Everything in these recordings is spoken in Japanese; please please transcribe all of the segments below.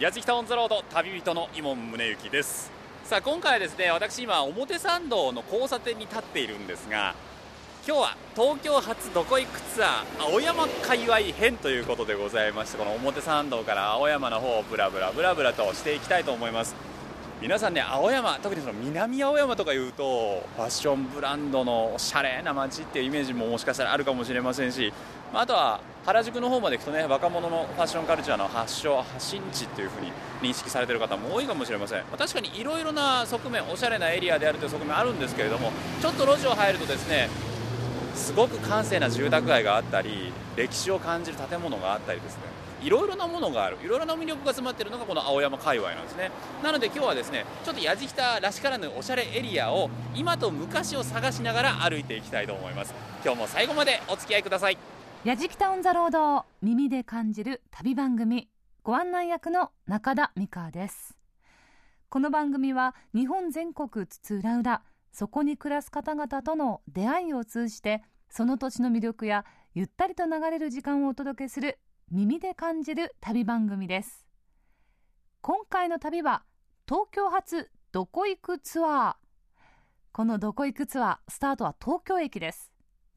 やじきたオンザロード旅人の伊門宗行です。さあ今回はですね私今表参道の交差点に立っているんですが今日は東京発どこ行くツアー青山界隈編ということでございましてこの表参道から青山の方をブラブラブラブラとしていきたいと思います。皆さんね青山特にその南青山とかいうとファッションブランドのおしゃれな街っていうイメージももしかしたらあるかもしれませんしまああとは原宿の方まで行くとね若者のファッションカルチャーの発祥発信地っていう風に認識されている方も多いかもしれません、まあ確かにいろいろな側面おしゃれなエリアであるという側面あるんですけれどもちょっと路地を入るとですねすごく閑静な住宅街があったり歴史を感じる建物があったりですねいろいろなものがある。いろいろな魅力が詰まっているのがこの青山界隈なんですね。なので今日はですねちょっとやじきたらしからぬおしゃれエリアを今と昔を探しながら歩いていきたいと思います。今日も最後までお付き合いください。やじきたオンザロード耳で感じる旅番組ご案内役の中田美香です。この番組は日本全国津々浦々そこに暮らす方々との出会いを通じてその土地の魅力やゆったりと流れる時間をお届けする耳で感じる旅番組です。今回の旅は東京発どこ行くツアー。このどこ行くツアースタートは東京駅です。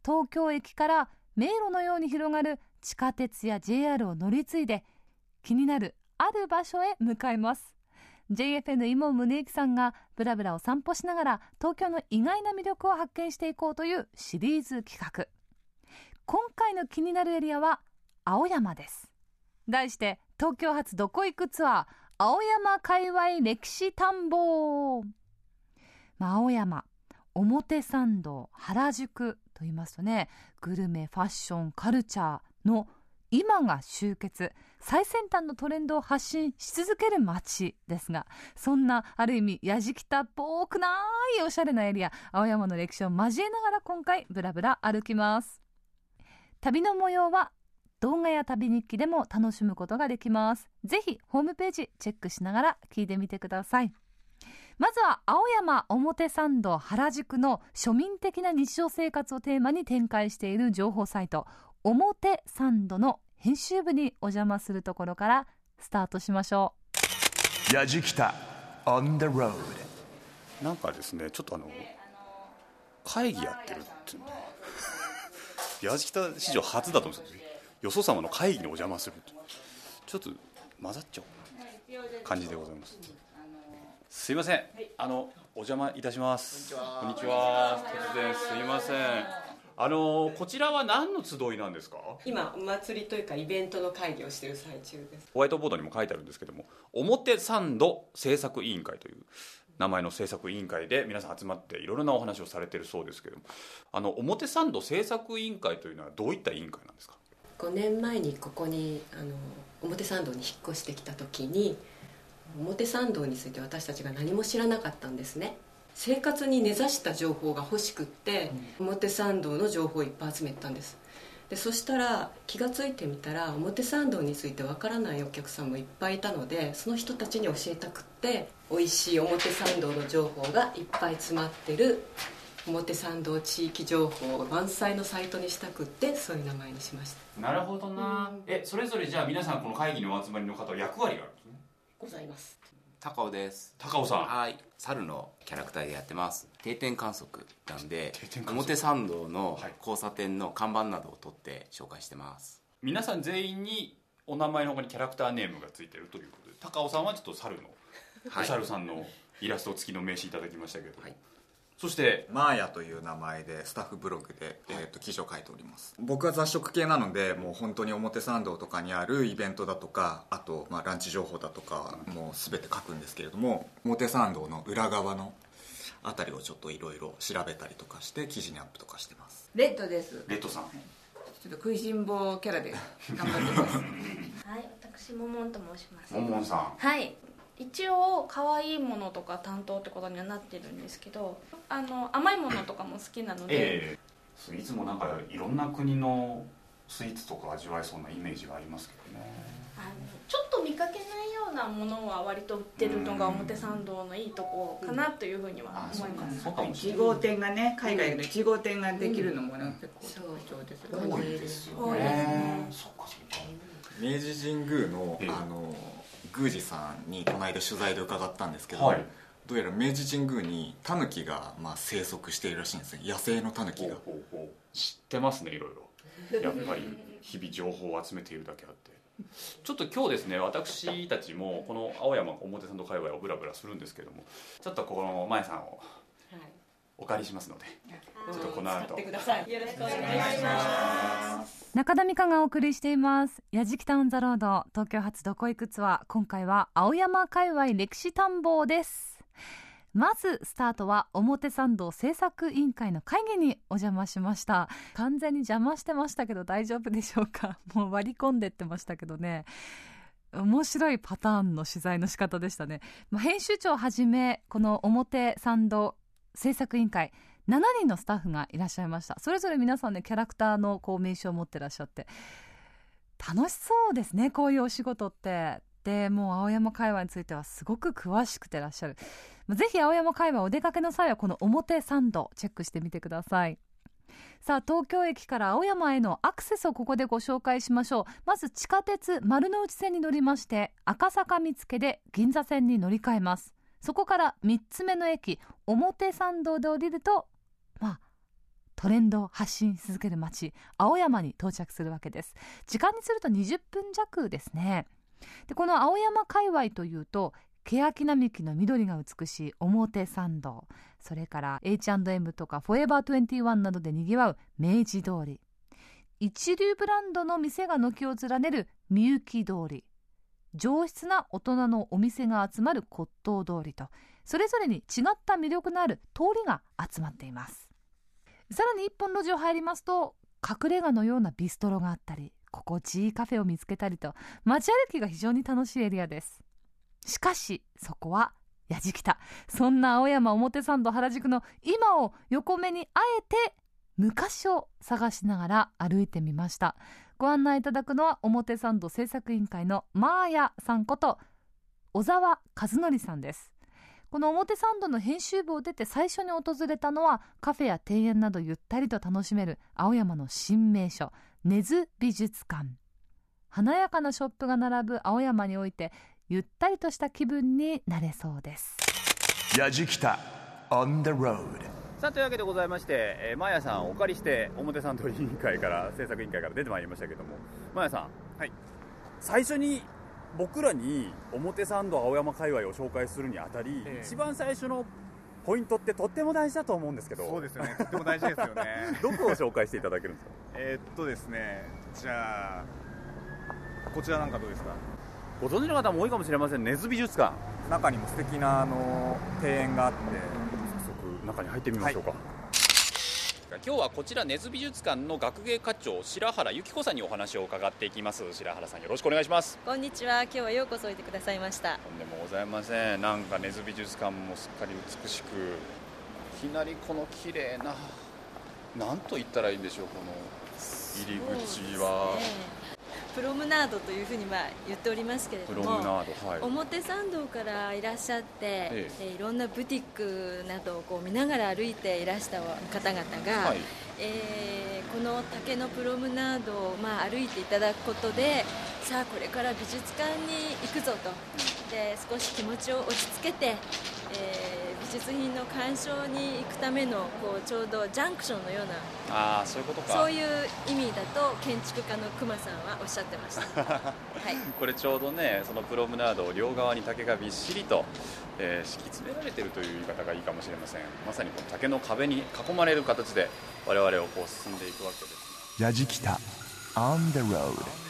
東京駅から迷路のように広がる地下鉄や JR を乗り継いで気になるある場所へ向かいます。JFN 今宗行さんがブラブラを散歩しながら東京の意外な魅力を発見していこうというシリーズ企画。今回の気になるエリアは青山です。題して東京発どこ行くツアー青山界隈歴史探訪、まあ、青山表参道原宿と言いますとねグルメファッションカルチャーの今が集結最先端のトレンドを発信し続ける街ですがそんなある意味やじきたっぽくないおしゃれなエリア青山の歴史を交えながら今回ブラブラ歩きます。旅の模様は動画や旅日記でも楽しむことができます。ぜひホームページチェックしながら聞いてみてください。まずは青山表参道原宿の庶民的な日常生活をテーマに展開している情報サイト表参道の編集部にお邪魔するところからスタートしましょう。やじきた on the road なんかですねちょっとあの会議やってるっていうね やじきた史上初だと思うんですよよそ様の会議にお邪魔するちょっと混ざっちゃう感じでございますすいません。あのお邪魔いたします。こんにちは。突然すいません。あのこちらは何の集いなんですか？今お祭りというかイベントの会議をしている最中です。ホワイトボードにも書いてあるんですけども表参道制作委員会という名前の制作委員会で皆さん集まっていろいろなお話をされているそうですけどもあの表参道制作委員会というのはどういった委員会なんですか？5年前にここにあの表参道に引っ越してきた時に表参道について私たちが何も知らなかったんですね。生活に根ざした情報が欲しくって、うん、表参道の情報をいっぱい集めたんです。でそしたら気が付いてみたら表参道についてわからないお客さんもいっぱいいたのでその人たちに教えたくって美味しい表参道の情報がいっぱい詰まってる表参道地域情報満載のサイトにしたくってそういう名前にしました。なるほどな、うん、えそれぞれじゃあ皆さんこの会議のお集まりの方は役割があるんですねございます。高尾です。高尾さん。はい。猿のキャラクターでやってます。定点観測なんで表参道の交差点の看板などを取って紹介してます、はい、皆さん全員にお名前の他にキャラクターネームがついてるということで高尾さんはちょっと猿の、はい、お猿さんのイラスト付きの名刺いただきましたけど、はい、そしてマーヤという名前でスタッフブログで、えーと、と記事を書いております。僕は雑食系なのでもう本当に表参道とかにあるイベントだとかあと、まあ、ランチ情報だとかもう全て書くんですけれども表参道の裏側のあたりをちょっといろいろ調べたりとかして記事にアップとかしてます。レッドです。レッドさん。ちょっと食いしん坊キャラで頑張ってます。はい私ももんと申します。ももんさん。はい一応可愛いものとか担当ってことにはなってるんですけどあの甘いものとかも好きなので、ええ、いつもなんかいろんな国のスイーツとか味わえそうなイメージがありますけどね。あのちょっと見かけないようなものは割と売ってるのが表参道のいいとこかなというふうには思います、1号店がね海外の1号店ができるのもね、結構特徴です多いですよね。多いですね。そっかそっか。明治神宮の,、ええ。あの宮司さんにこの間取材で伺ったんですけど、はい。どうやら明治神宮にタヌキが、まあ、生息しているらしいんですよ。野生のタヌキが。知ってますねいろいろ。やっぱり日々情報を集めているだけあって。ちょっと今日ですね私たちもこの青山表参道界隈をブラブラするんですけどもちょっとこの前さんをお借りしますのでちょっとこの後。ください。よろしくお願いします。中田美香がお送りしています「やじきタウンザロード。東京発どこ行くツアー」今回は青山界隈歴史探訪です。まずスタートは表参道制作委員会の会議にお邪魔しました。完全に邪魔してましたけど大丈夫でしょうか？もう割り込んでってましたけどね。面白いパターンの取材の仕方でしたね、まあ、編集長をはじめこの表参道制作委員会。7人のスタッフがいらっしゃいました。それぞれ皆さんねキャラクターのこう名刺を持ってらっしゃって。楽しそうですねこういうお仕事って。でもう青山界隈についてはすごく詳しくてらっしゃる。まあぜひ青山界隈お出かけの際はこの表参道チェックしてみてください。さあ東京駅から青山へのアクセスをここでご紹介しましょう。まず地下鉄丸の内線に乗りまして赤坂見附で銀座線に乗り換えます。そこから3つ目の駅表参道で降りるとまあトレンドを発信し続ける街青山に到着するわけです。時間にすると20分弱ですね。でこの青山界隈というと欅並木の緑が美しい表参道それから H&M とかフォーエバー21などでにぎわう明治通り一流ブランドの店が軒を連ねるみゆき通り上質な大人のお店が集まる骨董通りとそれぞれに違った魅力のある通りが集まっています。さらに一本路地を入りますと隠れ家のようなビストロがあったり心地いいカフェを見つけたりと街歩きが非常に楽しいエリアです。しかしそこはやじきた。そんな青山表参道原宿の今を横目にあえて昔を探しながら歩いてみました。ご案内いただくのは表参道制作委員会のマーヤさんこと小沢和則さんです。この表参道の編集部を出て最初に訪れたのはカフェや庭園などゆったりと楽しめる青山の新名所根津美術館。華やかなショップが並ぶ青山においてゆったりとした気分になれそうです。さあというわけでございまして、えー、マヤさんをお借りして表参道委員会から制作委員会から出てまいりましたけどもマヤさんはい。最初に僕らに表参道青山界隈を紹介するにあたり、ええ。一番最初のポイントってとっても大事だと思うんですけどそうですよね。とっても大事ですよね。どこを紹介していただけるんですか？えーっとですねじゃあこちらなんかどうですか？ご存知の方も多いかもしれません。根津美術館。中にも素敵なあの庭園があって中に入ってみましょうか、今日はこちら根津美術館の学芸課長白原由紀子さんにお話を伺っていきます。白原さんよろしくお願いします。こんにちは。今日はようこそおいてくださいました。とんでもございません。なんか根津美術館もすっかり美しくいきなりこの綺麗ななんと言ったらいいんでしょうこの入り口は、プロムナードというふうにまあ言っておりますけれどプもはい。表参道からいらっしゃって、ええ。ーいろんなブティックなどをこう見ながら歩いていらした方々が、はい。えーこの竹のプロムナードをまあ歩いていただくことでさあこれから美術館に行くぞと。で少し気持ちを落ち着けて、えー美術品の鑑賞に行くためのこうちょうどジャンクションのようなああそういうことか。そういう意味だと建築家の熊さんはおっしゃってました。はい。これちょうどねそのプロムナードを両側に竹がびっしりと、えー敷き詰められているという言い方がいいかもしれません。まさにこの竹の壁に囲まれる形で我々をこう進んでいくわけですやじきた。On the road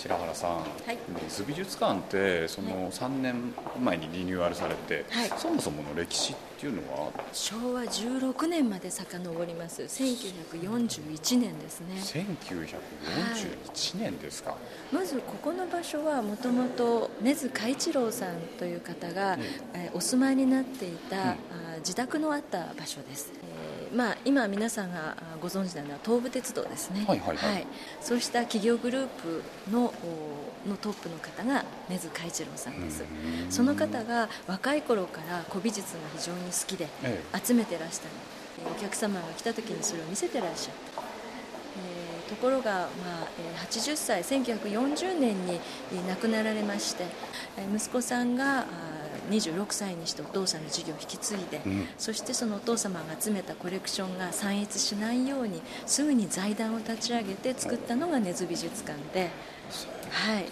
白原さん、はい。根津美術館ってその3年前にリニューアルされて、はい。そもそもの歴史っていうのは？昭和16年まで遡ります。1941年ですね。1941年ですか、まずここの場所はもともと根津海一郎さんという方が、えーお住まいになっていた、あー自宅のあった場所です、えーまあ、今皆さんがご存知なのは東武鉄道ですね。はいはいはい。そうした企業グループのおのトップの方が根津海一郎さんです。その方が若い頃から古美術が非常に好きでえ集めてらしたの。でお客様が来た時にそれを見せてらっしゃったえーところが、まあえー80歳1940年にえー亡くなられましてえー息子さんが26歳にしてお父さんの事業を引き継いで、うん。そしてそのお父様が集めたコレクションが散逸しないようにすぐに財団を立ち上げて作ったのが根津美術館で、はい、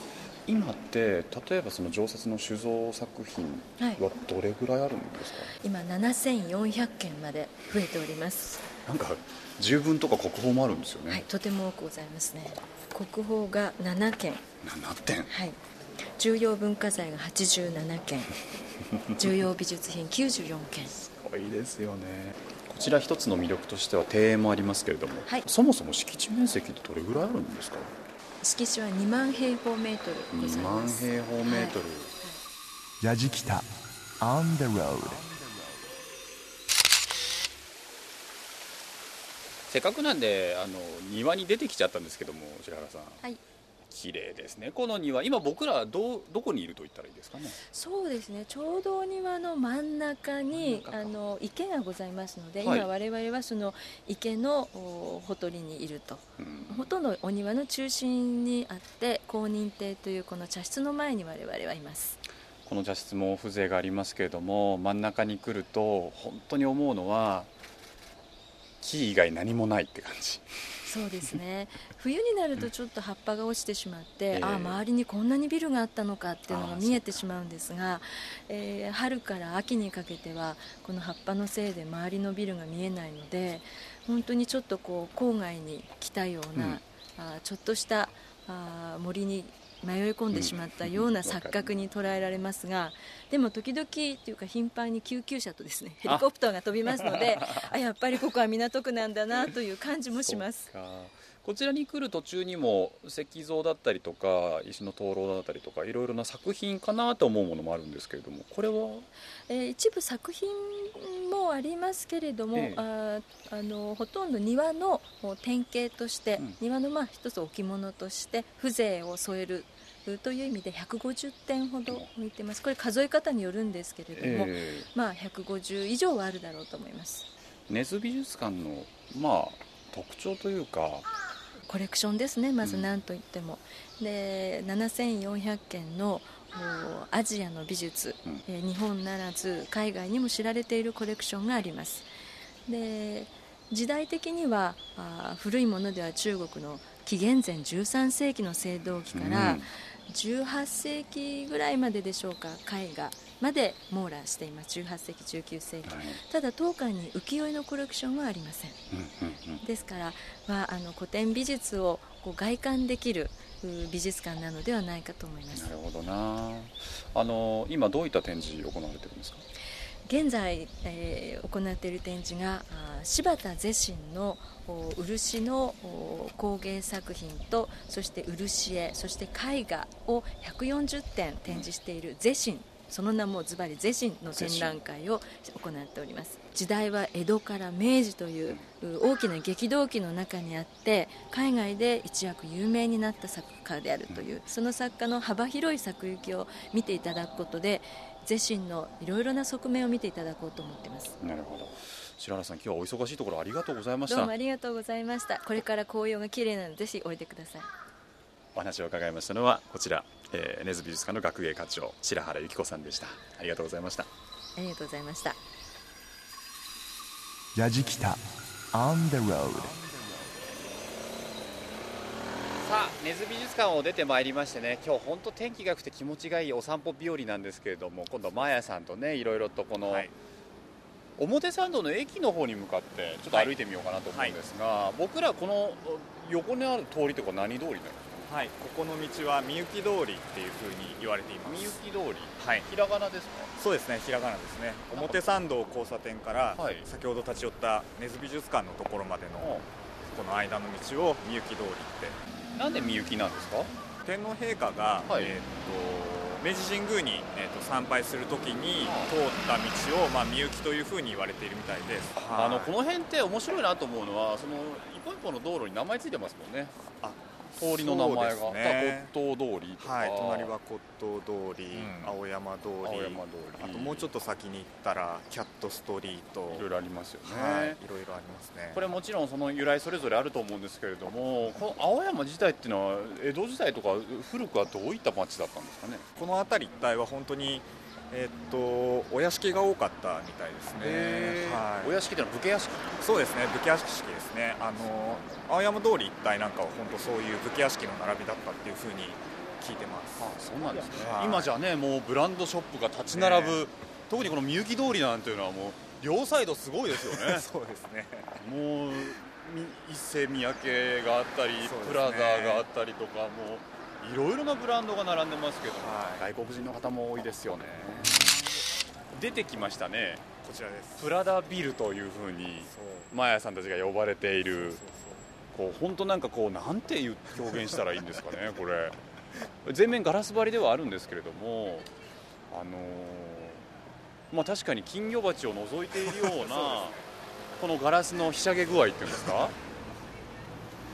今って例えばその常設の酒造作品はどれぐらいあるんですか、今7400件まで増えております。なんか十分とか国宝もあるんですよね、はい、とても多くございますね。国宝が7件。7点。はい重要文化財が87件 重要美術品94件。すごいですよね。こちら一つの魅力としては庭園もありますけれども、はい。そもそも敷地面積ってどれぐらいあるんですか？敷地は2万平方メートルござ2万平方メートル、やじきた On the road せっかくなんであの庭に出てきちゃったんですけども白原さん。はい綺麗ですね。この庭今僕らどうどこにいると言ったらいいですかね？そうですね。ちょうどお庭の真ん中にあの池がございますので、はい。今我々はその池のおほとりにいると、うん。ほとんどお庭の中心にあって公認亭というこの茶室の前に我々はいます。この茶室も風情がありますけれども真ん中に来ると本当に思うのは木以外何もないって感じそうですね。冬になるとちょっと葉っぱが落ちてしまって、ええ。ああ周りにこんなにビルがあったのかっていうのが見えてしまうんですが、えー春から秋にかけてはこの葉っぱのせいで周りのビルが見えないので本当にちょっとこう郊外に来たような、うん。あーちょっとしたあー森に迷い込んでしまったような錯覚に捉えられますが、でも時々っていうか頻繁に救急車とですねヘリコプターが飛びますのであやっぱりここは港区なんだなという感じもします。こちらに来る途中にも石像だったりとか石の灯籠だったりとかいろいろな作品かなと思うものもあるんですけれどもこれは？えー一部作品もありますけれども、ええ。あーあのほとんど庭のお典型として、うん。庭のまあ一つ置物として風情を添えるうという意味で150点ほど置いてます。これ数え方によるんですけれども、えまあ150以上はあるだろうと思います。ー根津美術館のまあ特徴というかコレクションですねまずうん。何といっても、で7400件のおアジアの美術、うん。えー日本ならず海外にも知られているコレクションがあります。で時代的にはあー古いものでは中国の紀元前13世紀の青銅器から、うん。18世紀ぐらいまででしょうか絵画まで網羅しています。18世紀19世紀。はい。ただ当館に浮世絵のコレクションはありません。うんうんうん。ですから、まあ、あの古典美術をこう外観できるう美術館なのではないかと思います。なるほどな。あの今どういった展示行われてるんですか？現在、えー行っている展示が柴田是真のお漆のお工芸作品とそして漆絵そして絵画を140点展示している是真その名もズバリ是真の展覧会を行っております。時代は江戸から明治というう大きな激動期の中にあって海外で一躍有名になった作家であるというその作家の幅広い作行きを見ていただくことで是真のいろいろな側面を見ていただこうと思っています。なるほど。白原さん今日はお忙しいところありがとうございました。どうもありがとうございました。これから紅葉が綺麗なのでぜひおいでください。お話を伺いましたのはこちら、えー、根津美術館の学芸課長白原由紀子さんでした。ありがとうございました。ありがとうございました。やじきた On the road さあ根津美術館を出てまいりましてね今日本当天気が良くて気持ちがいいお散歩日和なんですけれども今度はマーヤさんとねいろいろとこの、表参道の駅の方に向かってちょっと歩いてみようかなと思うんですが、僕らこの横にある通りとか何通りなんですかはい、ここの道はみゆき通りっていうふうに言われています。みゆき通り？はい。ひらがなですか？そうですねひらがなですね。表参道交差点からはい。先ほど立ち寄った根津美術館のところまでのこの間の道をみゆき通りって。なんでみゆきなんですか？天皇陛下が、はい。えー、と明治神宮に、えー、と参拝するときに通った道を、まあ、みゆきというふうに言われているみたいです。あのこの辺って面白いなと思うのはその一本一本の道路に名前ついてますもんね。あ通りの名前が、ね。骨董通りとか、はい隣は骨董通り、うん。青山通り。青山通り。あともうちょっと先に行ったらキャットストリート。いろいろありますよね、はいいろいろありますね。これもちろんその由来それぞれあると思うんですけれどもこの青山自体っていうのは江戸時代とか古くはどういった町だったんですかね？この辺り一帯は本当にえっとお屋敷が多かったみたいですね、はい、お屋敷ってのは武家屋敷？そうですね武家屋敷ですね。あの青山通り一帯なんかは本当そういう武家屋敷の並びだったっていうふうに聞いてます。あそうなんですね、はい。今じゃねもうブランドショップが立ち並ぶ、ね特にこのみゆき通りなんていうのはもう両サイドすごいですよね。そうですね。もうみ一世三宅があったり、ね。プラザがあったりとかもういろいろなブランドが並んでますけど、はい。外国人の方も多いですよね。出てきましたね。こちらです。プラダビルというふうにマーヤさんたちが呼ばれている。こう本当なんかこうなんていう表現したらいいんですかね これ。全面ガラス張りではあるんですけれどもあのーまあ確かに金魚鉢を覗いているような このガラスのひしゃげ具合っていうんですか？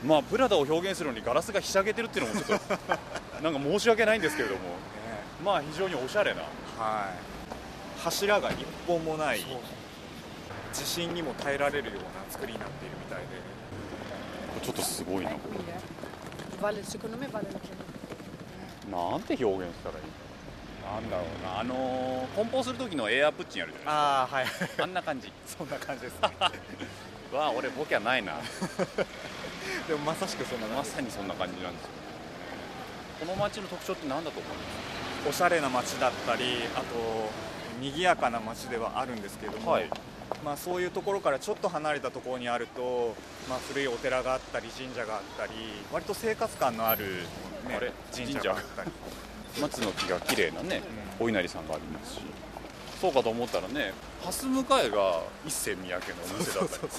まあプラダを表現するのにガラスがひしゃげてるっていうのもちょっと なんか申し訳ないんですけれども。ねまあ非常におしゃれな。はい。柱が一本もない。地震にも耐えられるような作りになっているみたいで。ちょっとすごいな。こ.れなんて表現したらいい？なんだろうな。あのー梱包する時のエアプッチンあるじゃないああはい。ですかあんな感じ。そんな感じですね。わあ俺ボケはないな でもまさしくそんなまさにそんな感じなんですよ。この街の特徴って何だと思います？おしゃれな街だったりあと賑やかな街ではあるんですけども、はい。まあ、そういうところからちょっと離れたところにあると、まあ、古いお寺があったり神社があったり割と生活感のある、ねあれ、神社があったり。松の木が綺麗なね、お稲荷さんがありますし。そうかと思ったらね蓮向かいが一世三宅のお店だったり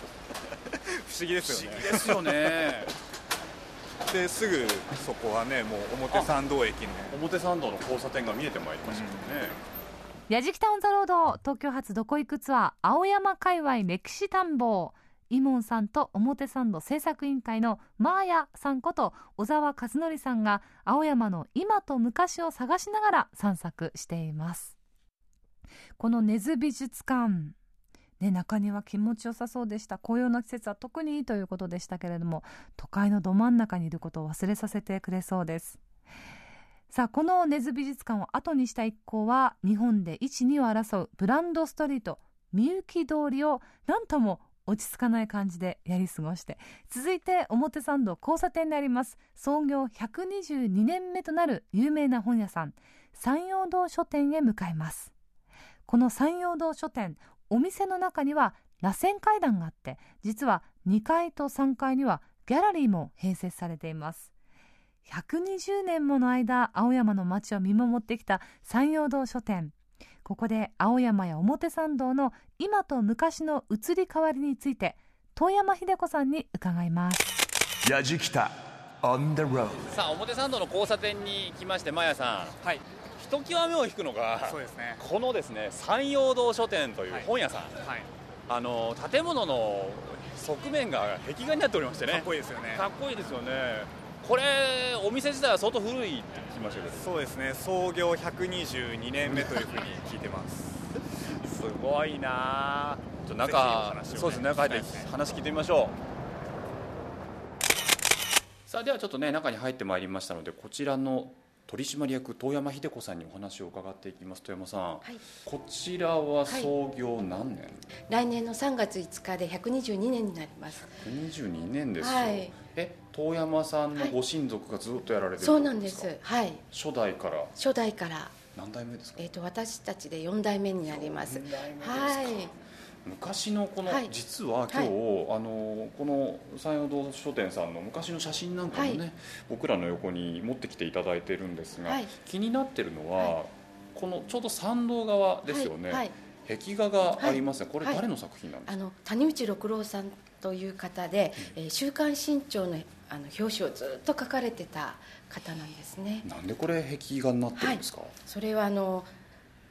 不思議ですよね。不思議ですよね。ですぐそこはねもう表参道駅の。表参道の交差点が見えてまいりましたけどね、やじきたオンザロード東京発どこ行くツアー青山界隈歴史探訪イモンさんと表参道制作委員会のマーヤさんこと小沢和則さんが青山の今と昔を探しながら散策しています。この根津美術館ね、中庭気持ちよさそうでした。紅葉の季節は特にいいということでしたけれども都会のど真ん中にいることを忘れさせてくれそうです。さあこの根津美術館を後にした一行は日本で12を争うブランドストリートみゆき通りをなんとも落ち着かない感じでやり過ごして続いて表参道交差点であります。創業122年目となる有名な本屋さん山陽堂書店へ向かいます。この山陽堂書店お店の中には螺旋階段があって実は2階と3階にはギャラリーも併設されています。120年もの間青山の街を見守ってきた山陽堂書店。ここで青山や表参道の今と昔の移り変わりについて遠山秀子さんに伺います。やじきた on the road さあ表参道の交差点に来ましてマヤさん。はいひときわ目を引くのがそうですね。このですね山陽堂書店というはい。本屋さん、はい。あの建物の側面が壁画になっておりましてね。かっこいいですよね。かっこいいですよね。これお店自体は相当古いって聞きましたけど。そうですね。創業122年目というふうに聞いてます。すごいな。あちょ中、ね。そうですね。中入って話聞いてみましょう。さあではちょっとね中に入ってまいりましたのでこちらの取締役遠山秀子さんにお話を伺っていきます。遠山さん、はい。こちらは創業何年、来年の3月5日で122年になります。22年ですよ、はい。え遠山さんのご親族がずっとやられてるそうなんです。はい。初代から。初代から、何代目ですか？えー、と私たちで4代目になります。はい昔のこの、はい。実は今日、あのこの山陽堂書店さんの昔の写真なんかもね、はい。僕らの横に持ってきていただいてるんですが、はい。気になってるのは、このちょうど参道側ですよね、はい。はい。壁画がありますね、これはい。誰の作品なんですか、あの谷口六郎さんという方で「えー週刊新潮の」あの表紙をずっと書かれてた方なんですね。なんでこれ壁画になってるんですか、それはあの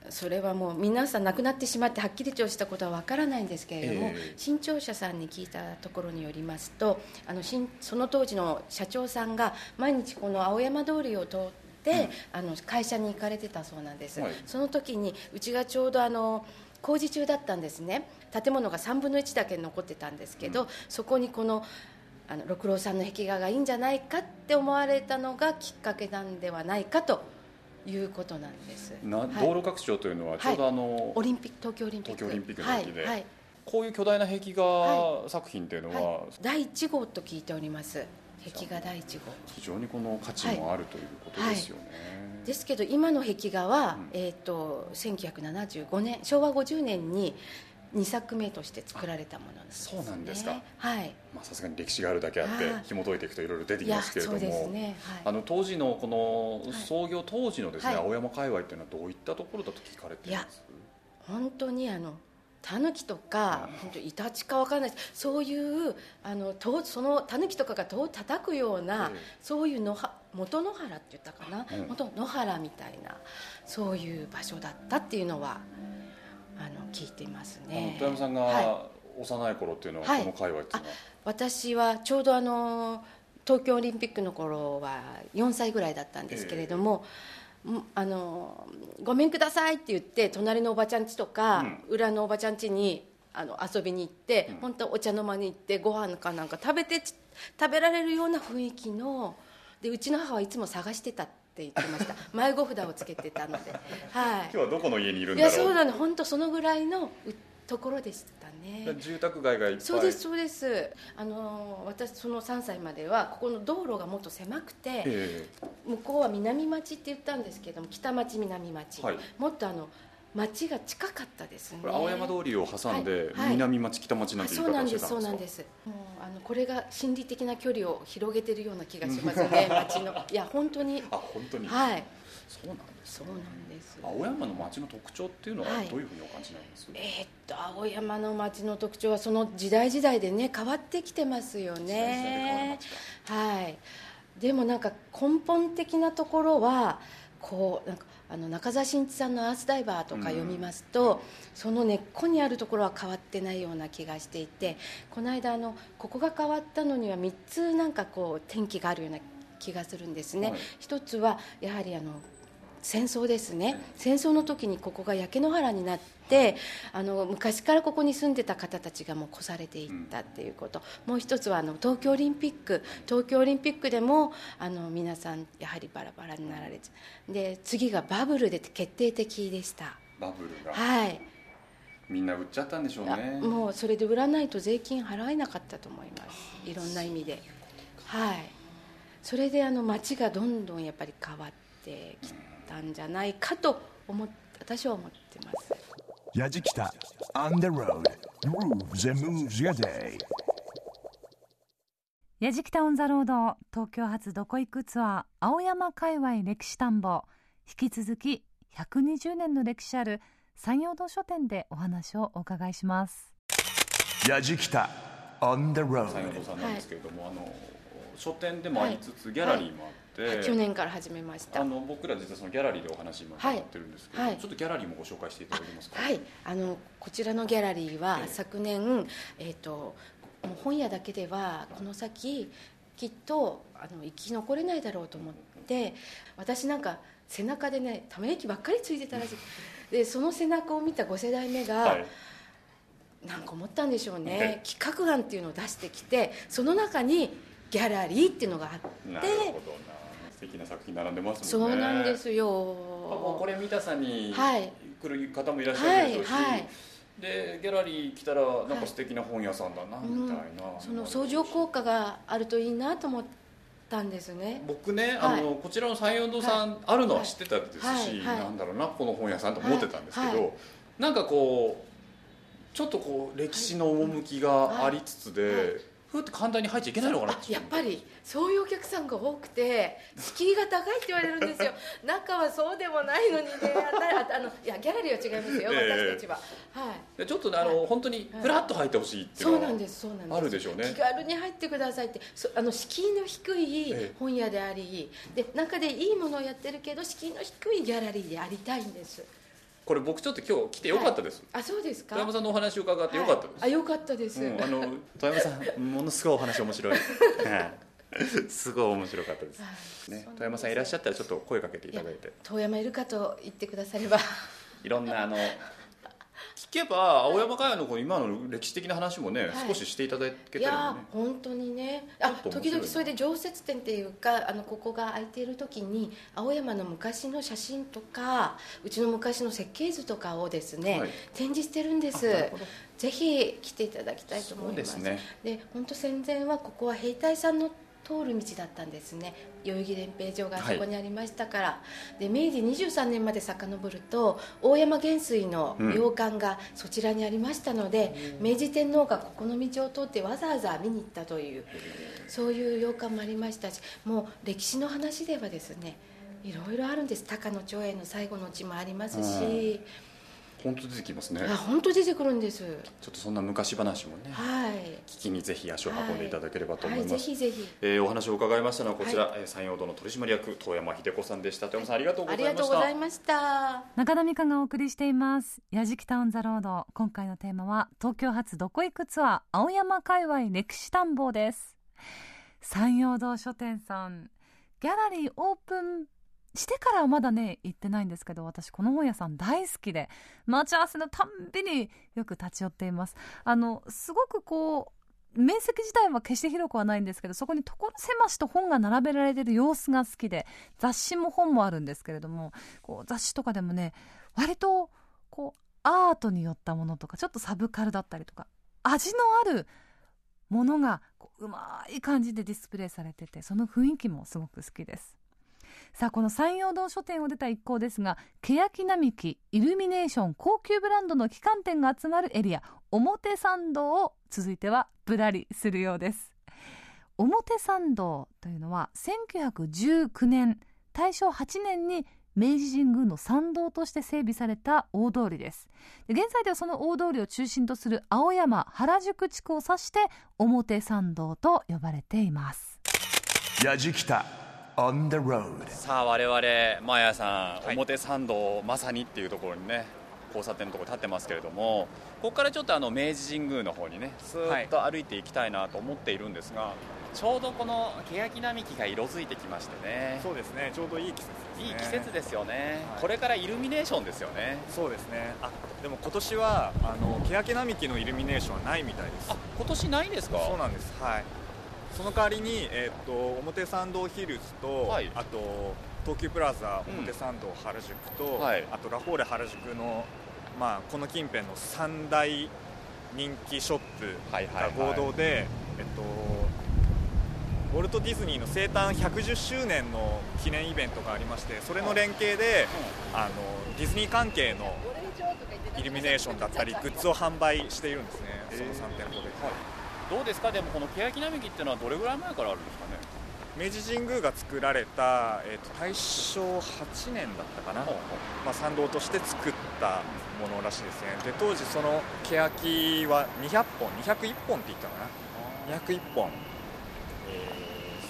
それはもう皆さん亡くなってしまってはっきりとしたことはわからないんですけれども、ええ。新潮社さんに聞いたところによりますとあの新その当時の社長さんが毎日この青山通りを通って、あの会社に行かれてたそうなんです、はい。その時にうちがちょうどあの工事中だったんですね。建物が3分の1だけ残ってたんですけど、そこにこのあの六郎さんの壁画がいいんじゃないかって思われたのがきっかけなんではないかということなんです。なはい。道路拡張というのはちょうどあの、オリンピック東京オリンピック。東京オリンピックの時で、はいはい。こういう巨大な壁画作品っていうのは、第1号と聞いております。壁画第1号。非常にこの価値もあるということですよね、ですけど今の壁画は、えー、と1975年昭和50年に2作目として作られたものなんです、ね、そうなんですか。はい。まあさすがに歴史があるだけあってはい。紐解いていくといろいろ出てきますけれども。いやそうですね。はい。あの当時のこの創業当時のですね、はい。青山界隈っていうのはどういったところだと聞かれています本当にあのタヌキとか本当イタチかわからない。ですそういうあの戸そのタヌキとかが戸を叩くような、そういうのは元野原って言ったかな、うん元野原みたいなそういう場所だったっていうのはあの聞いていますね。富山さんはい。が幼い頃っていうのは、はい。この界隈っていうのは、私はちょうどあの東京オリンピックの頃は4歳ぐらいだったんですけれども、んあのごめんくださいって言って隣のおばちゃん家とか、裏のおばちゃん家にあの遊びに行って、本当お茶の間に行ってご飯かなんか食べてち食べられるような雰囲気のでうちの母はいつも探してたって言ってました。迷子札をつけてたので。はい。今日はどこの家にいるんいだろう？やそうなの本当そのぐらいのうところでしたね。住宅街がいっぱい。そうですそうです。あの私その3歳まではここの道路がもっと狭くて、え。向こうは南町って言ったんですけども北町南町、はい。もっとあの町が近かったですね。青山通りを挟んで、はいはい。南町北町なんてそうなんですそうなんです。もうあのこれが心理的な距離を広げてるような気がしますね町の。いや本当に。あ本当に？はい。そうなんですそうなんです。青山の町の特徴っていうのははいどういうふうにお感じなんです、えーっと青山の町の特徴はその時代時代でね変わってきてますよね。はい。でもなんか根本的なところはこうなんかあの中澤慎一さんの「アースダイバー」とか読みますと、その根っこにあるところは変わってないような気がしていてこの間あのここが変わったのには3つなんかこう転機があるような気がするんですね、はい。一つはやはりあの戦争ですね、戦争の時にここが焼け野原になってあの昔からここに住んでた方たちがもう越されていったっていうこと、もう一つはあの東京オリンピック。東京オリンピックでもあの皆さんやはりバラバラになられてで次がバブルで決定的でした。バブルが、はい。みんな売っちゃったんでしょうあねもうそれで売らないと税金払えなかったと思います。いろんな意味で。はい。それであの街がどんどんやっぱり変わってきたんじゃないかと思っ私は思ってます。やじきた。On the road. Grooves and moves your day. やじきたオンザロード東京発どこ行くツアー青山界隈歴史探訪。引き続き120年の歴史ある山陽堂書店でお話をお伺いします。やじきた。On the 山陽 road 堂さんなんですけれども、あの書店でもありつつ、ギャラリーもあって、去年から始めました。あの僕ら実はそのギャラリーでお話今伺ってるんですけど、はい。はいちょっとギャラリーもご紹介していただけますか？はい。あのこちらのギャラリーは昨年、えー、ともう本屋だけではこの先きっとあの生き残れないだろうと思って私なんか背中でねため息ばっかりついてたらしい。でその背中を見た5世代目が、はい。なんか思ったんでしょうね、はい企画案っていうのを出してきてその中にギャラリーっていうのがあってなるほどな素敵な作品並んでますもんね。そうなんですよ。もうこれ見たさにはい。来る方もいらっしゃるでしょうし、はいはい。でギャラリー来たらなんか素敵な本屋さんだなみたいな、その相乗効果があるといいなと思ったんですね。僕ね、はい。あのこちらの三陽堂さん、あるのは知ってたですし、はいはい。なんだろうなこの本屋さんと思ってたんですけど、はいはい。なんかこうちょっとこう歴史の趣がありつつで、ふーって簡単に入っちゃいけないのかな？やっぱりそういうお客さんが多くて敷居が高いって言われるんですよ。中はそうでもないのにね。あのいやギャラリーは違いますよ、ええ。私たちは。はい。でちょっとねあの、本当にフラッと入ってほしいっていうのはそうなんですそうなんです。あるでしょうね。気軽に入ってくださいって。そあの敷居の低いええ。本屋であり、で中でいいものをやってるけど敷居の低いギャラリーでありたいんですこれ僕ちょっと今日来てよかったです、あそうですか？富山さんのお話を伺ってよかったです、あよかったです、うんあの富山さんものすごいお話面白い。はい。すごい面白かったです、ね、富山さんいらっしゃったらちょっと声かけていただいて。遠山いるかと言ってくだされば。いろんなあの聞けば青山会の今の歴史的な話もね、はい。少ししていただけいたらね。や本当にね。あ時々それで常設展っていうかあのここが空いている時に青山の昔の写真とかうちの昔の設計図とかをですね、はい。展示してるんです。ぜひ来ていただきたいと思います。そうですね。で本当戦前はここは兵隊さんの通る道だったんですね。代々木練兵場があそこにありましたから、で明治23年まで遡ると大山元帥の洋館がそちらにありましたので、明治天皇がここの道を通ってわざわざ見に行ったというそういう洋館もありましたしもう歴史の話ではですねいろいろあるんです。高野長英の最後の地もありますし、本当出てきますね。あ本当出てくるんです。ちょっとそんな昔話もねはい。聞きにぜひ足を運んでいただければと思います、はい、ぜひぜひ。えーお話を伺いましたのはこちら、えー山陽堂の取締役遠山秀子さんでした。遠山さんありがとうございました。ありがとうございました。中田美香がお送りしています「やじきタウン・ザ・ロード」今回のテーマは東京発どこ行くツアー青山界隈歴史探訪です。山陽堂書店さん。ギャラリーオープンしてからはまだね行ってないんですけど私この本屋さん大好きで待ち合わせのたんびによく立ち寄っています。あのすごくこう面積自体は決して広くはないんですけどそこに所狭しと本が並べられてる様子が好きで雑誌も本もあるんですけれどもこう雑誌とかでもね割とこうアートによったものとかちょっとサブカルだったりとか味のあるものがこううまい感じでディスプレイされててその雰囲気もすごく好きです。さあこの山陽堂書店を出た一行ですが欅並木イルミネーション高級ブランドの旗艦店が集まるエリア表参道を続いてはぶらりするようです。表参道というのは1919年大正8年に明治神宮の参道として整備された大通りです。現在ではその大通りを中心とする青山原宿地区を指して表参道と呼ばれています。やじきた。On the road. さあ我々マヤさん、表参道まさにっていうところにね交差点のところ立ってますけれどもここからちょっとあの明治神宮の方にねスーッと歩いていきたいなと思っているんですが、ちょうどこの欅並木が色づいてきましてね。そうですねちょうどいい季節ですね。いい季節ですよね、はい。これからイルミネーションですよね。そうですね。あでも今年はあの欅並木のイルミネーションはないみたいです。あ今年ないんですか？そうなんです。はいその代わりに、えー、と表参道ヒルズと、はい。あと東急プラザうん表参道原宿と、はい。あとラフォーレ原宿の、まあ、この近辺の三大人気ショップはいはいがはい。合同で、えっとウォルト・ディズニーの生誕110周年の記念イベントがありましてそれの連携で、あのディズニー関係のイルミネーションだったりグッズを販売しているんですね、その3店舗で、どうですか？でもこの欅並木っていうのはどれぐらい前からあるんですかね？明治神宮が作られた、えー、と大正8年だったかな、まあ、参道として作ったものらしいですね。で当時その欅は200本201本って言ったかな？201本、えー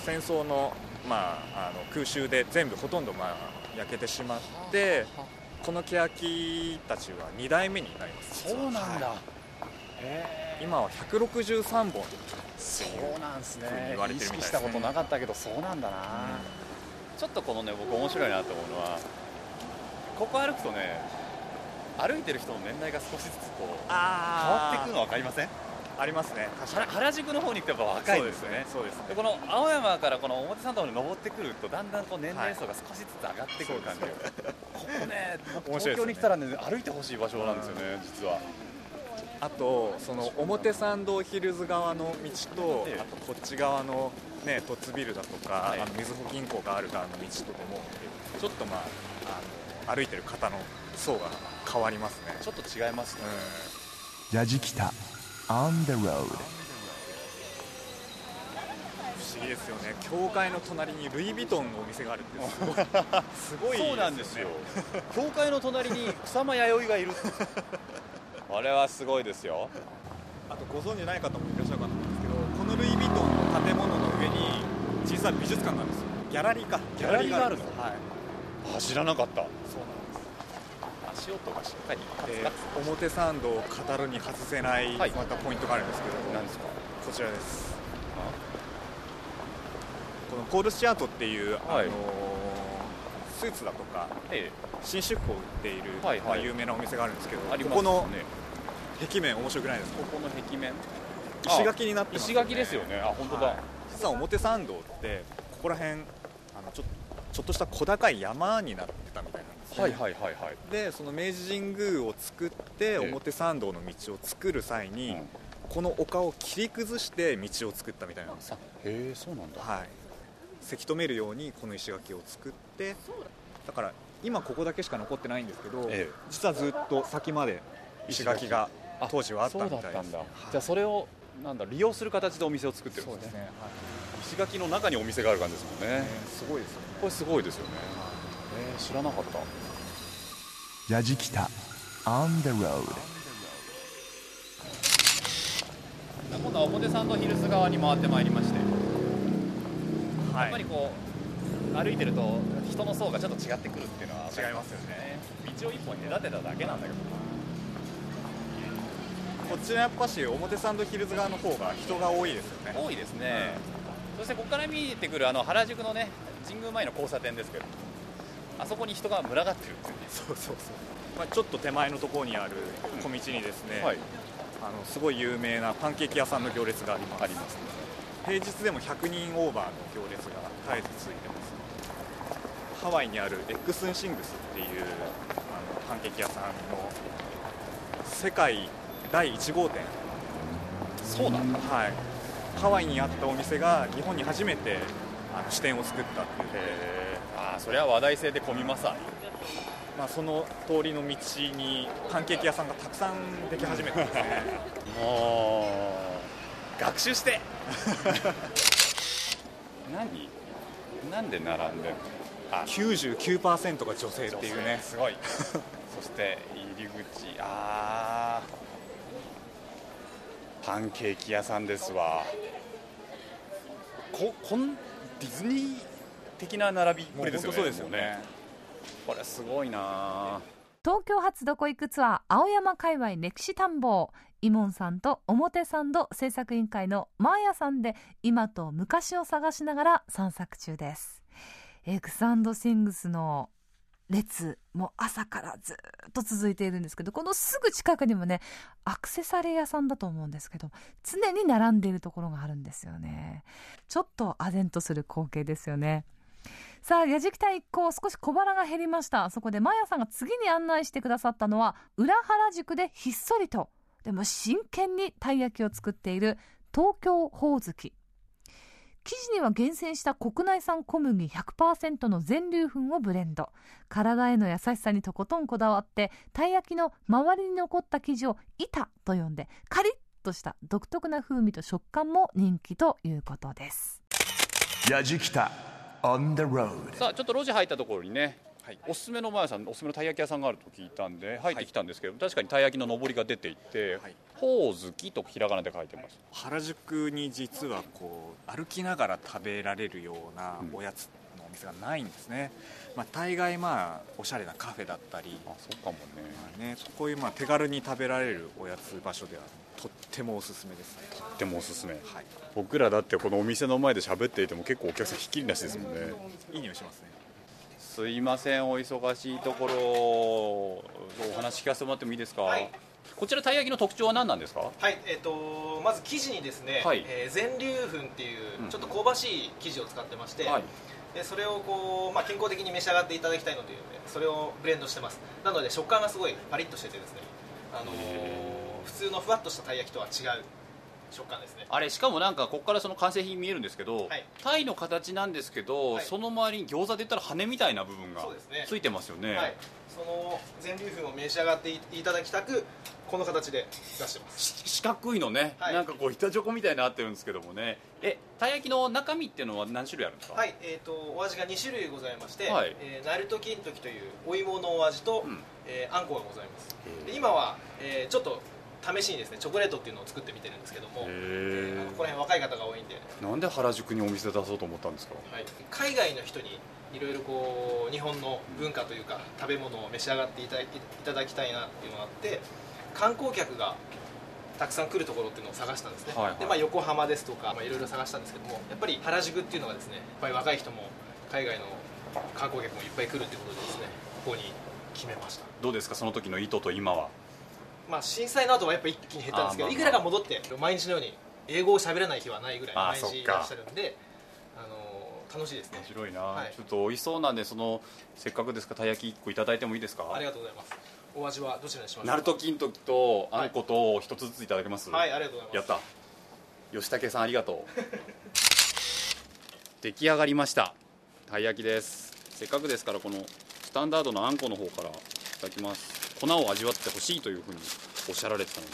戦争の,、まあ、あの空襲で全部ほとんど、まあ、焼けてしまってこの欅たちは2代目になりますそうなんだ、はい今は163本。そうなんですね。ふうに言われ意てるみたいですね。識したことなかったけどそうなんだな、ちょっとこのね僕面白いなと思うのはここ歩くとね歩いてる人の年代が少しずつこう変わっていくの分かりません？ありますね。原原宿の方に行くとやっぱ若いんですよね。そうですね。でこの青山からこの表参道に登ってくるとだんだんこう年齢層が少しずつ上がってくる感じが、ここね面白いですね。東京に来たらね歩いてほしい場所なんですよね、実はあとその表参道ヒルズ側の道とええ。あとこっち側のねトッツビルだとか、はい。あのみずほ銀行がある側の道とでもちょっとまああの歩いてる方の層が変わりますね。ちょっと違いますね、やじきた on the road 不思議ですよね。教会の隣にルイ・ヴィトンのお店があるってすごい。すごいそうなんですよ。教会の隣に草間彌生がいる あれはすごいですよ。あとご存知ない方もいらっしゃるかと思うんですけどこのルイ・ヴィトンの建物の上に小さな美術館があるんですよ。ギャラリーか。ギャラリーがあるの？はい。あ知らなかった。そうなんです。あ足音がしっかりカツでカツ表参道を語るに外せないはい。またポイントがあるんですけど、何ですか？こちらです。このコールスチャートっていう、あのースーツだとかえ紳士服を売っている、はいはい。まあ、有名なお店があるんですけどありますね。ここの壁面面白くないですか？ここの壁面。石垣になってます石垣ですよね。あ本当だ、はい。実は表参道ってここら辺あのちょちょっとした小高い山になってたみたいなんですね、はいはいはいはい。でその明治神宮を作って表参道の道を作る際に、この丘を切り崩して道を作ったみたいなんですよ。へえそうなんだ。はい。せき止めるようにこの石垣を作ってだから今ここだけしか残ってないんですけど、ええ。実はずっと先まで石垣が当時はあったみたいですそうだったんだ、じゃあそれをなんだ利用する形でお店を作ってるんですね。ね、石垣の中にお店がある感じですもんね、すごいですよね。これすごいですよね、えー知らなかった。ラジキタ On the road 今度は表参道ヒルズ側に回ってまいりまして、はい。やっぱりこう歩いてると人の層がちょっと違ってくるっていうのは違いますよね。道を一本隔てただけなんだけどこっちのやっぱし表参道ヒルズ側の方が人が多いですよね。多いですね、そしてここから見えてくるあの原宿のね神宮前の交差点ですけどあそこに人が群がってるっていうね。そうそうそう、まあ、ちょっと手前のところにある小道にですね、はい。あのすごい有名なパンケーキ屋さんの行列があります。あります平日でも100人オーバーの行列が絶えず続いてます。ハワイにある Eggs 'n Things っていうあのパンケーキ屋さんの世界第1号店。そうだ。はい。ハワイにあったお店が日本に初めてあの支店を作ったっていう。へああそれは話題性で混みますわ。まあ、その通りの道にパンケーキ屋さんがたくさんでき始めてですね。もう学習して。何？なんで並んでんの？あ99%が女性っていうね。すごい。そして入り口。あーパンケーキ屋さんですわ。ここんディズニー的な並びっぷりですよね。そうですよね。これすごいな。東京発どこ行くツアー青山界隈歴史探訪。イモンさんと表参道制作委員会のマーヤさんで今と昔を探しながら散策中です。エクスシングスの列も朝からずっと続いているんですけどこのすぐ近くにもねアクセサリー屋さんだと思うんですけど常に並んでいるところがあるんですよねちょっと唖然とする光景ですよねさあ、矢敷隊一行、少し小腹が減りました。そこで、マヤさんが次に案内してくださったのは、裏原宿でひっそりと、でも真剣にたい焼きを作っている東京ほおずき。生地には厳選した国内産小麦100%の全粒粉をブレンド。体への優しさにとことんこだわって、たい焼きの周りに残った生地を板と呼んで、カリッとした独特な風味と食感も人気ということです。ラジキタ On the road さあちょっと路地入ったところにね、おすすめのマヤさんおすすめのたい焼き屋さんがあると聞いたんで入ってきたんですけど、確かにたい焼きの上りが出ていて「ほおずき」とひらがなで書いてます。原宿に実はこう歩きながら食べられるようなおやつのお店がないんですね、まあ、大概まあおしゃれなカフェだったり。あそうかもね,、ねこういうまあ手軽に食べられるおやつ場所ではとってもおすすめですね。とってもおすすめ、はい。僕らだってこのお店の前で喋っていても結構お客さんひっきりなしですもんね。いい匂いしますねすいませんお忙しいところお話聞かせてもらってもいいですか、はい。こちらたい焼きの特徴は何なんですか？はい、えっ、とまず生地にですね、はい。えー全粒粉っていううん。ちょっと香ばしい生地を使ってまして、はい。でそれをこう、まあ、健康的に召し上がっていただきたいのでそれをブレンドしてます。なので食感がすごいパリッとしててですね、あのー普通のふわっとしたたい焼きとは違う食感ですね。あれしかもなんかここからその完成品見えるんですけど、はい。タイの形なんですけど、はい。その周りに餃子で言ったら羽みたいな部分がついてますよね。はい、その全粒粉を召し上がっていいただきたくこの形で出してます。四角いのね、はい。なんかこう板チョコみたいになってるんですけどもね。えたい焼きの中身っていうのは何種類あるんですか、はい、えー、とお味が2種類ございまして、はい。えー、ナルト金時というお芋のお味と、うん。えーあんこがございます。で今は、えーちょっと試しにですねチョコレートっていうのを作ってみてるんですけども、えーあのこの辺若い方が多いんで、なんで原宿にお店出そうと思ったんですか？はい、海外の人にいろいろこう日本の文化というか食べ物を召し上がっていただきいただきたいなっていうのがあって観光客がたくさん来るところっていうのを探したんですね、はいはい。でまあ、横浜ですとかまあいろいろ探したんですけどもやっぱり原宿っていうのがですねやっぱり若い人も海外の観光客もいっぱい来るっていうことでですねここに決めました。どうですか？その時の意図と今はまあ震災の後はやっぱ一気に減ったんですけど、まあまあいくらか戻って毎日のように英語を喋らない日はないぐらい毎日いらっしゃるんであのー楽しいですね。面白いな、はい。ちょっと美味しそうなんでそのせっかくですからたい焼き1個いただいてもいいですか？ありがとうございます。お味はどちらにしましょうナルト金時とあんこと一つずついただけます？はいありがとうございます。やった。吉武さんありがとう。出来上がりました。たい焼きです。せっかくですからこのスタンダードのあんこの方からいただきます粉を味わってほしいというふうにおっしゃられてたので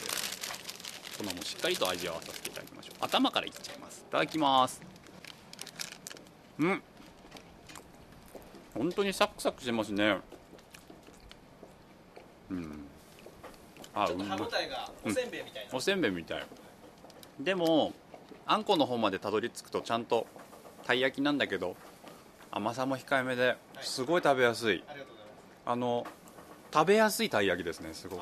粉もしっかりと味わわさせていただきましょう。頭からいっちゃいます。いただきます。うん。本当にサクサクしてますね。うん。あちょっと歯うまい応えがおせんべいみたいな、おせんべいみたい。でもあんこの方までたどり着くとちゃんとたい焼きなんだけど甘さも控えめですごい食べやすい。ありがとうございます。あの食べやすいたい焼きですねすごく。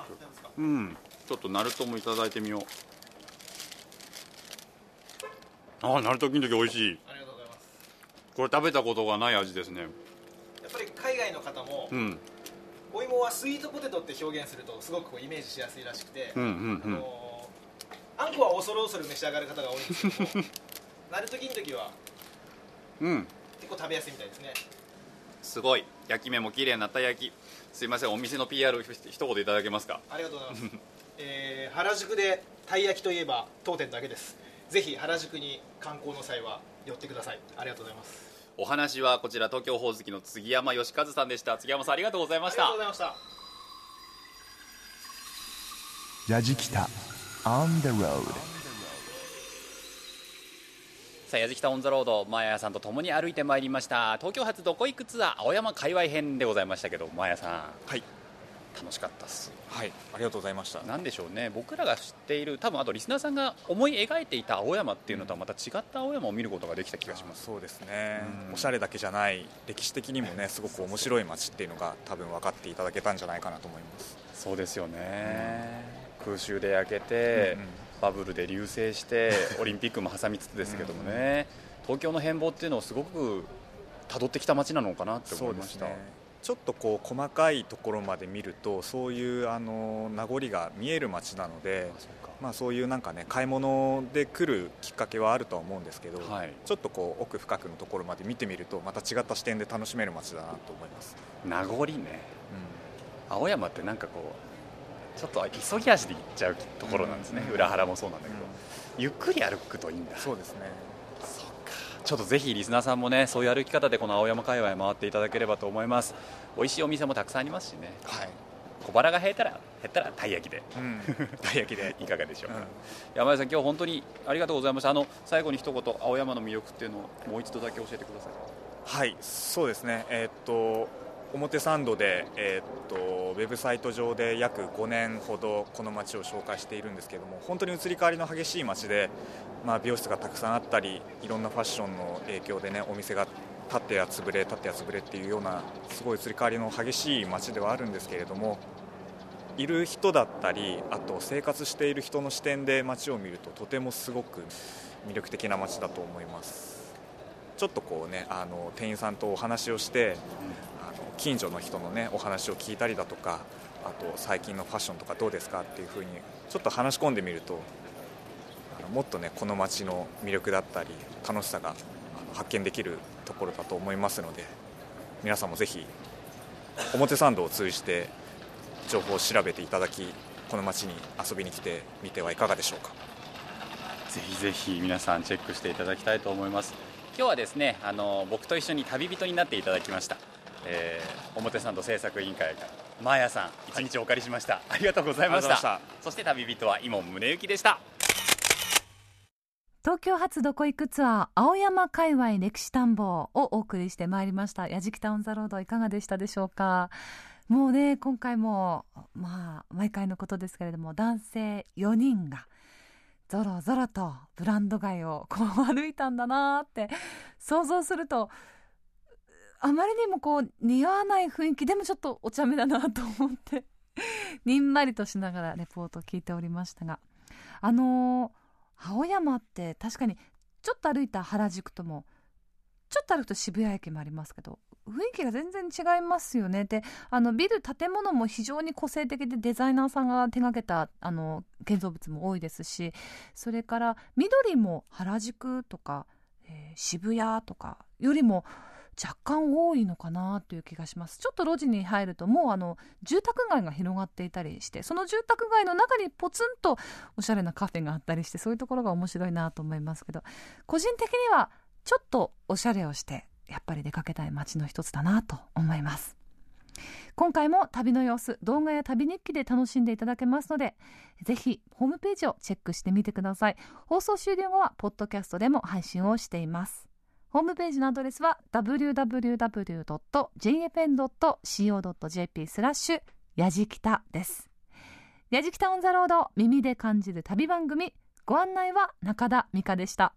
うん。ちょっとナルトもいただいてみよう。あナルト金時美味しい。ありがとうございます。これ食べたことがない味ですね。やっぱり海外の方も、うん。お芋はスイートポテトって表現するとすごくこうイメージしやすいらしくて、うんうんうん。あのーあんこは恐る恐る召し上がる方が多いんですけどもナルト金時はうん。結構食べやすいみたいですね。すごい。焼き目も綺麗なたい焼きすいませんお店の PR ひ一言いただけますか？ありがとうございます、えー原宿でたい焼きといえば当店だけです。ぜひ原宿に観光の際は寄ってください。ありがとうございます。お話はこちら東京ほおずきの杉山義和さんでした。杉山さんありがとうございました。ありがとうございました。ラジキタ On the road さあ矢敷タオンザロードマーヤさんと共に歩いてまいりました。東京発どこ行くツアー青山界隈編でございましたけどマーヤさん。はい。楽しかったっす。はい。ありがとうございました。なんでしょうね。僕らが知っている多分あとリスナーさんが思い描いていた青山っていうのとはまた違った青山を見ることができた気がします。そうですね、うん。おしゃれだけじゃない歴史的にもねすごく面白い街っていうのが多分分かっていただけたんじゃないかなと思います。そうですよね、空襲で焼けて、うんうんバブルで流星して オリンピックも挟みつつですけどもね。東京の変貌っていうのをすごく辿ってきた街なのかなって思いました、ちょっとこう細かいところまで見るとそういうあの名残が見える街なのでまあ、そういうなんかね買い物で来るきっかけはあるとは思うんですけど、はい。ちょっとこう奥深くのところまで見てみるとまた違った視点で楽しめる街だなと思います、名残ね、青山ってなんかこうちょっと急ぎ足で行っちゃうところなんですね、裏原もそうなんだけど、ゆっくり歩くといいんだ。そうですね。ちょっとぜひリスナーさんもねそういう歩き方でこの青山界隈回っていただければと思います。美味しいお店もたくさんありますしね、はい、小腹が減ったら減ったらたい焼きで、うん、たい焼きでいかがでしょうか、うん。山根さん今日本当にありがとうございましたあの最後に一言青山の魅力っていうのをもう一度だけ教えてください。はいそうですね。えーっと表参道で、えーっとウェブサイト上で約5年ほどこの街を紹介しているんですけども本当に移り変わりの激しい街で、まあ、美容室がたくさんあったりいろんなファッションの影響でねお店が立ってや潰れ立ってや潰れっていうようなすごい移り変わりの激しい街ではあるんですけれどもいる人だったりあと生活している人の視点で街を見るととてもすごく魅力的な街だと思います。ちょっとこうねあの店員さんとお話をして、近所の人のねお話を聞いたりだとかあと最近のファッションとかどうですかっていうふうにちょっと話し込んでみるとあのもっとねこの街の魅力だったり楽しさが発見できるところだと思いますので皆さんもぜひ表参道を通じて情報を調べていただきこの街に遊びに来てみてはいかがでしょうか。ぜひぜひ皆さんチェックしていただきたいと思います。今日はですねあの僕と一緒に旅人になっていただきました、えー表参道制作委員会からマーヤさん一日お借りしました、ありがとうございました。そして旅人は伊門宗行でした。東京発どこ行くツアー青山界隈歴史探訪をお送りしてまいりました。やじきタウンザロードいかがでしたでしょうか。もうね今回もまあ毎回のことですけれども男性4人がぞろぞろとブランド街をこう歩いたんだなーって想像するとあまりにもこう似合わない雰囲気でもちょっとお茶目だなと思って にんまりとしながらレポートを聞いておりましたがあのー、青山って確かにちょっと歩いた原宿ともちょっと歩くと渋谷駅もありますけど雰囲気が全然違いますよね。であのビル建物も非常に個性的でデザイナーさんが手がけたあの建造物も多いですしそれから緑も原宿とか、えー、渋谷とかよりも若干多いのかなという気がします。ちょっと路地に入るともうあの住宅街が広がっていたりしてその住宅街の中にポツンとおしゃれなカフェがあったりしてそういうところが面白いなと思いますけど個人的にはちょっとおしゃれをしてやっぱり出かけたい街の一つだなと思います。今回も旅の様子動画や旅日記で楽しんでいただけますのでぜひホームページをチェックしてみてください。放送終了後はポッドキャストでも配信をしています。ホームページのアドレスは www.jfn.co.jp スラッシュやじきたです。やじきたオンザロード耳で感じる旅番組。ご案内は中田美香でした。